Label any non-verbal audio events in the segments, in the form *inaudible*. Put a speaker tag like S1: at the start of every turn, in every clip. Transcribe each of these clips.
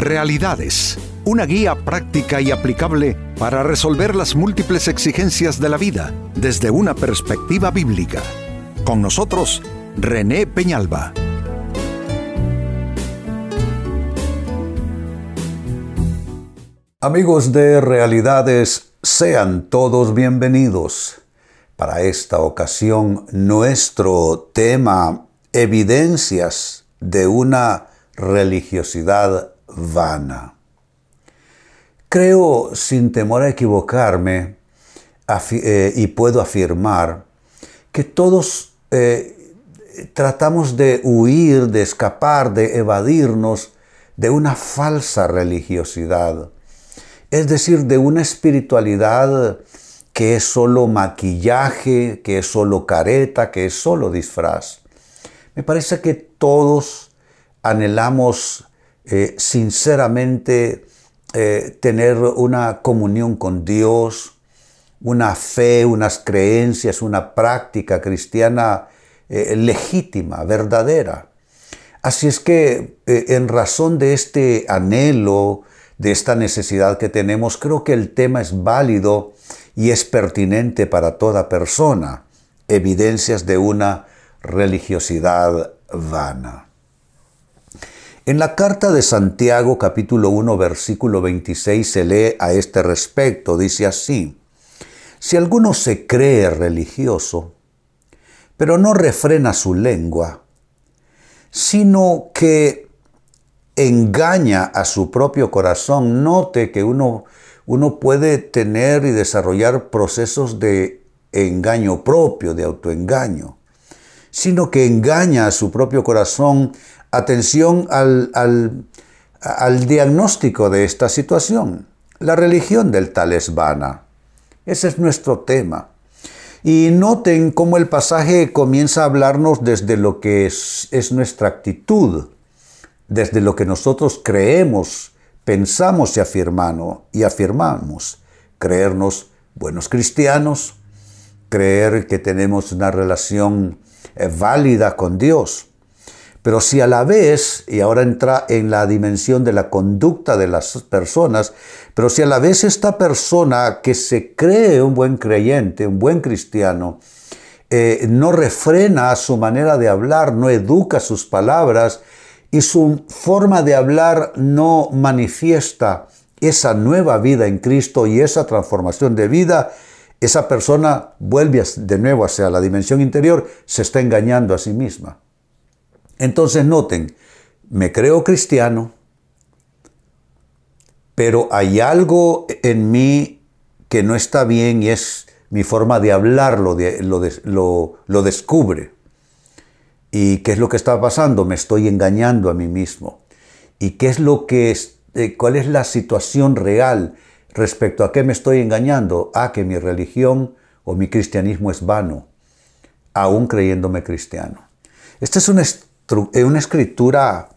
S1: Realidades, una guía práctica y aplicable para resolver las múltiples exigencias de la vida desde una perspectiva bíblica. Con nosotros, René Peñalba.
S2: Amigos de Realidades, sean todos bienvenidos. Para esta ocasión, nuestro tema, evidencias de una religiosidad vana. Creo, sin temor a equivocarme, eh, y puedo afirmar que todos eh, tratamos de huir, de escapar, de evadirnos de una falsa religiosidad, es decir, de una espiritualidad que es solo maquillaje, que es solo careta, que es solo disfraz. Me parece que todos anhelamos eh, sinceramente eh, tener una comunión con Dios, una fe, unas creencias, una práctica cristiana eh, legítima, verdadera. Así es que en razón de este anhelo, de esta necesidad que tenemos, creo que el tema es válido y es pertinente para toda persona. Evidencias de una religiosidad vana. En la carta de Santiago capítulo 1 versículo 26 se lee a este respecto, dice así, si alguno se cree religioso, pero no refrena su lengua, sino que engaña a su propio corazón, note que uno, uno puede tener y desarrollar procesos de engaño propio, de autoengaño, sino que engaña a su propio corazón, atención al, al, diagnóstico de esta situación. La religión del tal es vana. Ese es nuestro tema. Y noten cómo el pasaje comienza a hablarnos desde lo que es, es, nuestra actitud, desde lo que nosotros creemos, pensamos y afirmamos, y afirmamos. Creernos buenos cristianos, creer que tenemos una relación eh, válida con Dios. Pero si a la vez, y ahora entra en la dimensión de la conducta de las personas, pero si a la vez esta persona que se cree un buen creyente, un buen cristiano, eh, no refrena su manera de hablar, no educa sus palabras y su forma de hablar no manifiesta esa nueva vida en Cristo y esa transformación de vida, esa persona vuelve de nuevo hacia la dimensión interior, se está engañando a sí misma. Entonces noten, me creo cristiano, pero hay algo en mí que no está bien y es mi forma de hablar lo, descubre. ¿Y qué es lo que está pasando? Me estoy engañando a mí mismo. ¿Y qué es lo que es, eh, cuál es la situación real respecto a qué me estoy engañando? A que mi religión o mi cristianismo es vano, aún creyéndome cristiano. Este es un es una escritura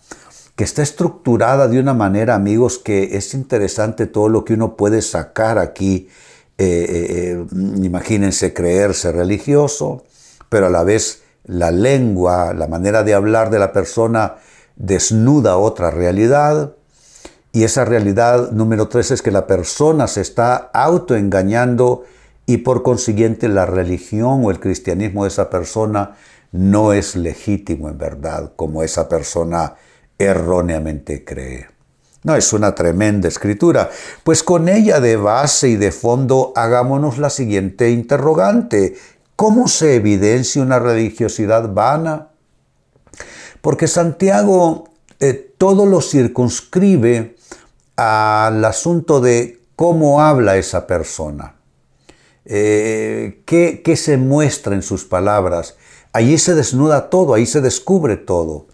S2: que está estructurada de una manera, amigos, que es interesante todo lo que uno puede sacar aquí. Eh, eh, eh, imagínense creerse religioso, pero a la vez la lengua, la manera de hablar de la persona desnuda otra realidad. Y esa realidad número tres es que la persona se está autoengañando y por consiguiente la religión o el cristianismo de esa persona no es legítimo en verdad como esa persona erróneamente cree. No, es una tremenda escritura. Pues con ella de base y de fondo hagámonos la siguiente interrogante. ¿Cómo se evidencia una religiosidad vana? Porque Santiago eh, todo lo circunscribe al asunto de cómo habla esa persona, eh, qué, qué se muestra en sus palabras, Allí se desnuda todo, ahí se descubre todo.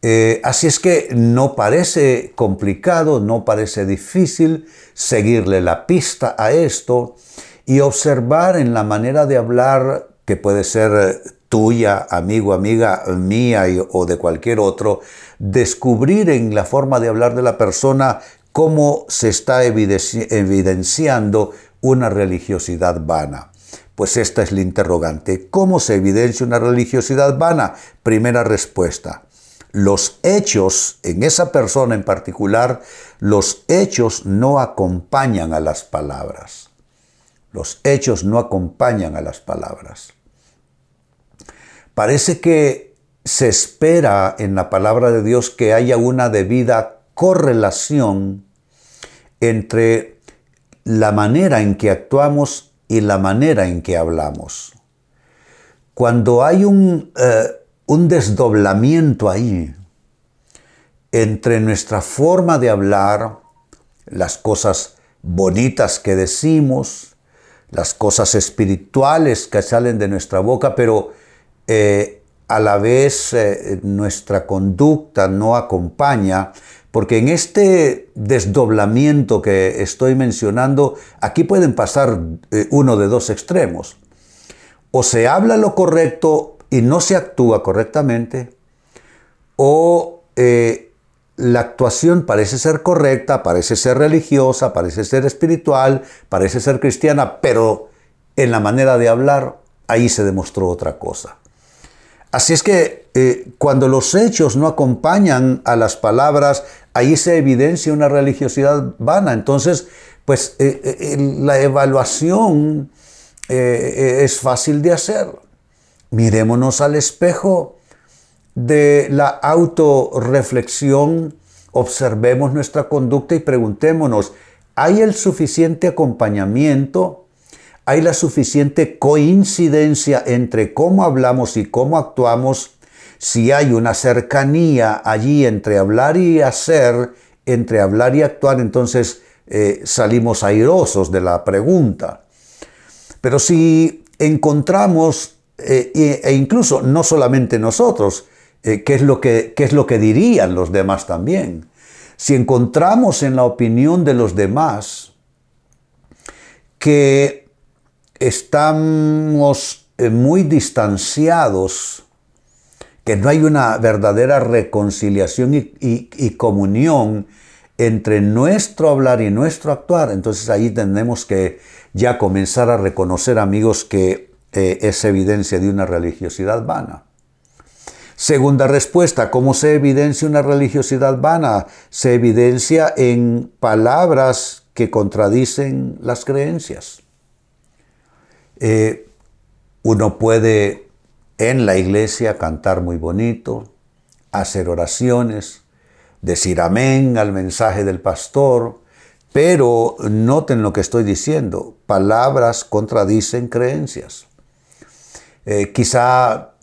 S2: Eh, así es que no parece complicado, no parece difícil seguirle la pista a esto y observar en la manera de hablar que puede ser tuya, amigo, amiga mía o de cualquier otro, descubrir en la forma de hablar de la persona cómo se está evidenciando una religiosidad vana. Pues esta es la interrogante. ¿Cómo se evidencia una religiosidad vana? Primera respuesta. los hechos, en esa persona en particular, los hechos no acompañan a las palabras. Los hechos no acompañan a las palabras. Parece que se espera en la palabra de Dios que haya una debida correlación entre la manera en que actuamos y la manera en que hablamos. Cuando hay un, eh, un desdoblamiento ahí entre nuestra forma de hablar, las cosas bonitas que decimos, las cosas espirituales que salen de nuestra boca, pero eh, a la vez eh, nuestra conducta no acompaña, porque en este desdoblamiento que estoy mencionando, aquí pueden pasar eh, uno de dos extremos. O se habla lo correcto y no se actúa correctamente, o la actuación parece ser correcta, parece ser religiosa, parece ser espiritual, parece ser cristiana, pero en la manera de hablar, ahí se demostró otra cosa. Así es que eh, cuando los hechos no acompañan a las palabras, ahí se evidencia una religiosidad vana. Entonces, pues eh, eh, la evaluación es fácil de hacer. Mirémonos al espejo de la autorreflexión, observemos nuestra conducta y preguntémonos, ¿hay el suficiente acompañamiento? ¿Hay la suficiente coincidencia entre cómo hablamos y cómo actuamos? Si hay una cercanía allí entre hablar y hacer, entre hablar y actuar, entonces eh, salimos airosos de la pregunta. Pero si encontramos, eh, e incluso no solamente nosotros, eh, ¿qué, es lo que, qué es lo que dirían los demás también? Si encontramos en la opinión de los demás que estamos muy distanciados, que no hay una verdadera reconciliación y, comunión entre nuestro hablar y nuestro actuar, entonces ahí tenemos que ya comenzar a reconocer, amigos, que eh, es evidencia de una religiosidad vana. Segunda respuesta, ¿cómo se evidencia una religiosidad vana? Se evidencia en palabras que contradicen las creencias. Eh, uno puede en la iglesia cantar muy bonito, hacer oraciones, decir amén al mensaje del pastor, pero noten lo que estoy diciendo, palabras contradicen creencias. Eh, quizá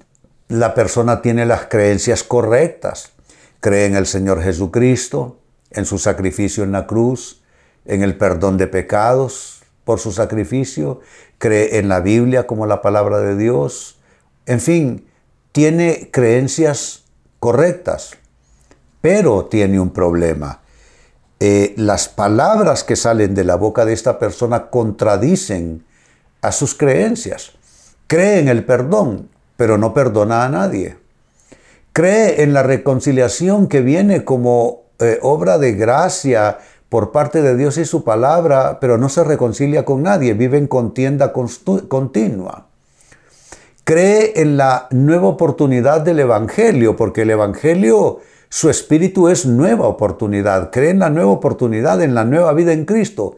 S2: la persona tiene las creencias correctas, cree en el Señor Jesucristo, en su sacrificio en la cruz, en el perdón de pecados por su sacrificio, cree en la Biblia como la palabra de Dios, en fin, tiene creencias correctas, pero tiene un problema. Eh, las palabras que salen de la boca de esta persona contradicen a sus creencias. Cree en el perdón, pero no perdona a nadie. Cree en la reconciliación que viene como eh, obra de gracia por parte de Dios y su palabra, pero no se reconcilia con nadie, vive en contienda continua. Cree en la nueva oportunidad del Evangelio, porque el Evangelio, su espíritu es nueva oportunidad. Cree en la nueva oportunidad, en la nueva vida en Cristo,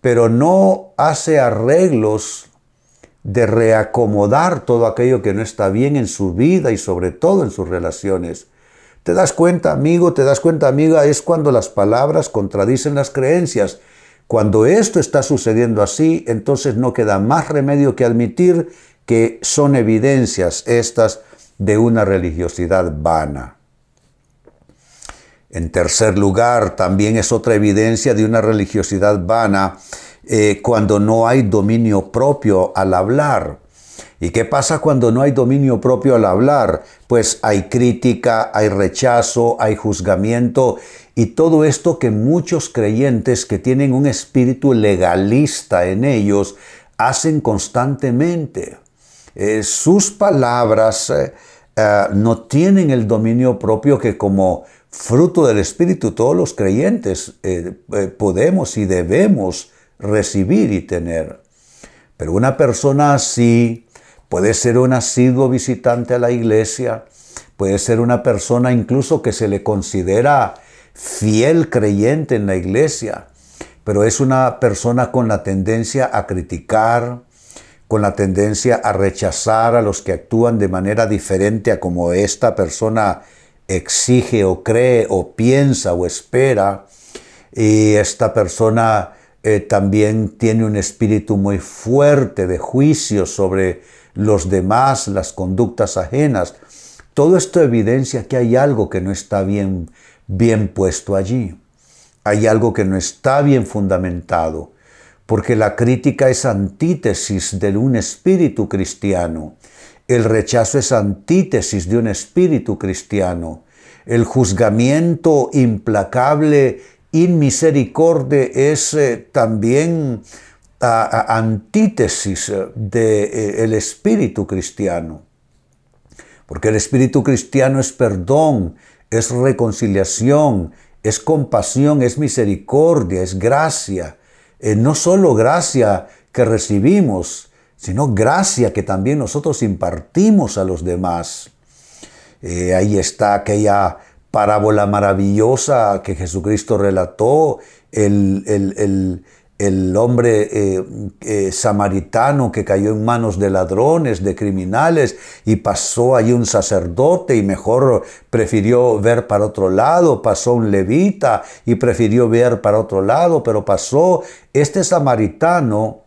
S2: pero no hace arreglos de reacomodar todo aquello que no está bien en su vida y sobre todo en sus relaciones. Te das cuenta, amigo, te das cuenta, amiga, es cuando las palabras contradicen las creencias. Cuando esto está sucediendo así, entonces no queda más remedio que admitir que son evidencias estas de una religiosidad vana. En tercer lugar, también es otra evidencia de una religiosidad vana eh, cuando no hay dominio propio al hablar. ¿Y qué pasa cuando no hay dominio propio al hablar? Pues hay crítica, hay rechazo, hay juzgamiento y todo esto que muchos creyentes que tienen un espíritu legalista en ellos hacen constantemente. Eh, sus palabras eh, eh, no tienen el dominio propio que como fruto del espíritu todos los creyentes podemos y debemos recibir y tener. Pero una persona así puede ser un asiduo visitante a la iglesia, puede ser una persona incluso que se le considera fiel creyente en la iglesia, pero es una persona con la tendencia a criticar, con la tendencia a rechazar a los que actúan de manera diferente a como esta persona exige o cree o piensa o espera. Y esta persona eh, también tiene un espíritu muy fuerte de juicio sobre los demás, las conductas ajenas. Todo esto evidencia que hay algo que no está bien, bien puesto allí. Hay algo que no está bien fundamentado, porque la crítica es antítesis de un espíritu cristiano. El rechazo es antítesis de un espíritu cristiano. El juzgamiento implacable, inmisericordia, es eh, también antítesis del eh, espíritu cristiano. Porque el espíritu cristiano es perdón, es reconciliación, es compasión, es misericordia, es gracia. Eh, no solo gracia que recibimos, sino gracia que también nosotros impartimos a los demás. Eh, ahí está aquella parábola maravillosa que Jesucristo relató, el, el, el hombre eh, eh, samaritano que cayó en manos de ladrones, de criminales, y pasó allí un sacerdote y mejor prefirió ver para otro lado, pasó un levita y prefirió ver para otro lado, pero pasó este samaritano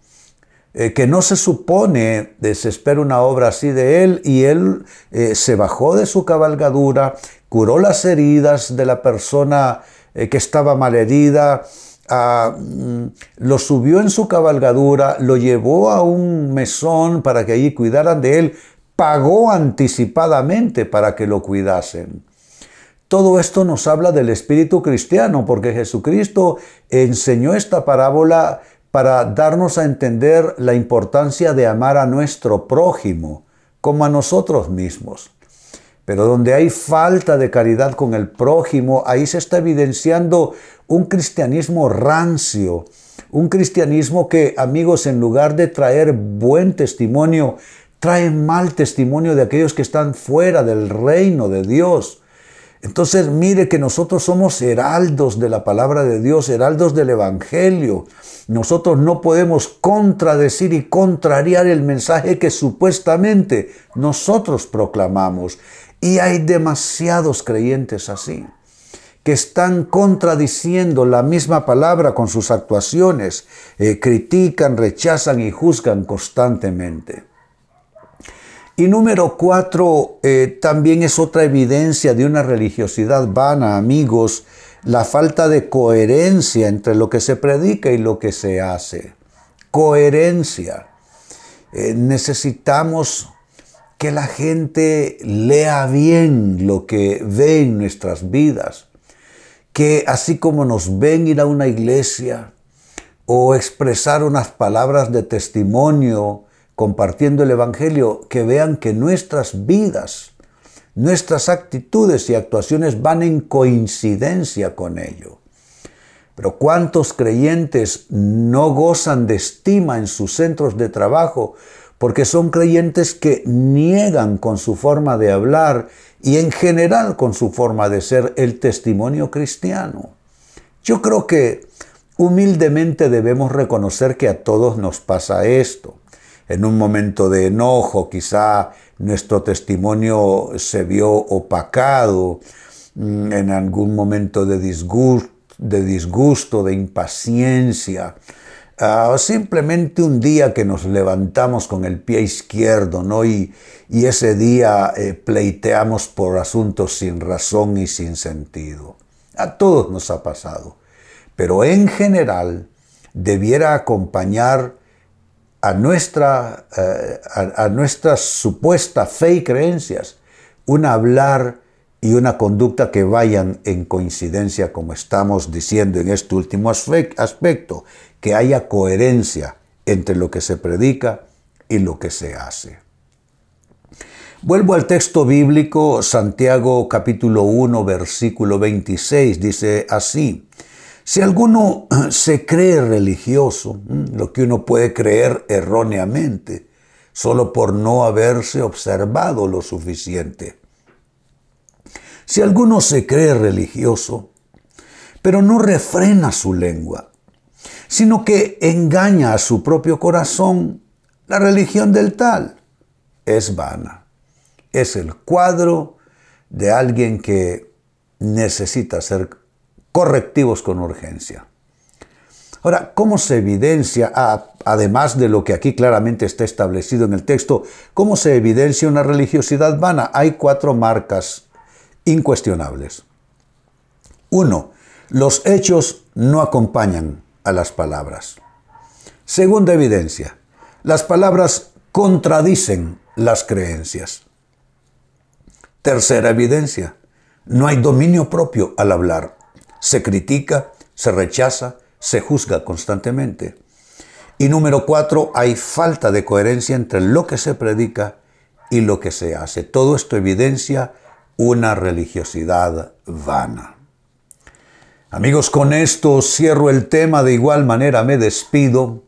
S2: eh, que no se supone, se espera una obra así de él, y él se bajó de su cabalgadura, curó las heridas de la persona que estaba malherida, Mm, lo subió en su cabalgadura, lo llevó a un mesón para que allí cuidaran de él, pagó anticipadamente para que lo cuidasen. Todo esto nos habla del espíritu cristiano, porque Jesucristo enseñó esta parábola para darnos a entender la importancia de amar a nuestro prójimo como a nosotros mismos. Pero donde hay falta de caridad con el prójimo, ahí se está evidenciando un cristianismo rancio, un cristianismo que, amigos, en lugar de traer buen testimonio, trae mal testimonio de aquellos que están fuera del reino de Dios. Entonces mire que nosotros somos heraldos de la palabra de Dios, heraldos del Evangelio. Nosotros no podemos contradecir y contrariar el mensaje que supuestamente nosotros proclamamos. Y hay demasiados creyentes así que están contradiciendo la misma palabra con sus actuaciones, eh, critican, rechazan y juzgan constantemente. Y número cuatro, eh, también es otra evidencia de una religiosidad vana, amigos, la falta de coherencia entre lo que se predica y lo que se hace. Coherencia. Eh, necesitamos que la gente lea bien lo que ve en nuestras vidas que así como nos ven ir a una iglesia o expresar unas palabras de testimonio compartiendo el Evangelio, que vean que nuestras vidas, nuestras actitudes y actuaciones van en coincidencia con ello. Pero ¿cuántos creyentes no gozan de estima en sus centros de trabajo porque son creyentes que niegan con su forma de hablar y en general con su forma de ser el testimonio cristiano. Yo creo que humildemente debemos reconocer que a todos nos pasa esto. En un momento de enojo quizá nuestro testimonio se vio opacado, mm, en algún momento de disgusto, de, disgusto, de impaciencia, Ah, simplemente un día que nos levantamos con el pie izquierdo, ¿no? Y, ese día eh, pleiteamos por asuntos sin razón y sin sentido. A todos nos ha pasado. Pero en general debiera acompañar a nuestra, eh, a nuestra supuesta fe y creencias un hablar y una conducta que vayan en coincidencia, como estamos diciendo en este último aspecto, que haya coherencia entre lo que se predica y lo que se hace. Vuelvo al texto bíblico, Santiago capítulo 1, versículo 26, dice así, si alguno *clears throat* se cree religioso, lo que uno puede creer erróneamente, solo por no haberse observado lo suficiente, Si alguno se cree religioso, pero no refrena su lengua, sino que engaña a su propio corazón, la religión del tal es vana. Es el cuadro de alguien que necesita ser correctivos con urgencia. Ahora, ¿cómo se evidencia, además de lo que aquí claramente está establecido en el texto, cómo se evidencia una religiosidad vana? Hay cuatro marcas incuestionables. Uno, los hechos no acompañan a las palabras. Segunda evidencia, las palabras contradicen las creencias. Tercera evidencia, no hay dominio propio al hablar. Se critica, se rechaza, se juzga constantemente. Y número cuatro, hay falta de coherencia entre lo que se predica y lo que se hace. Todo esto evidencia una religiosidad vana. Amigos, con esto cierro el tema, de igual manera me despido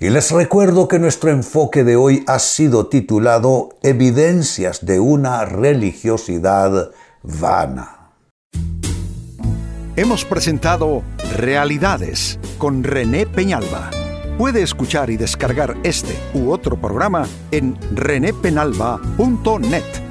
S2: y les recuerdo que nuestro enfoque de hoy ha sido titulado Evidencias de una religiosidad vana.
S1: Hemos presentado Realidades con René Peñalba. Puede escuchar y descargar este u otro programa en renépenalba.net.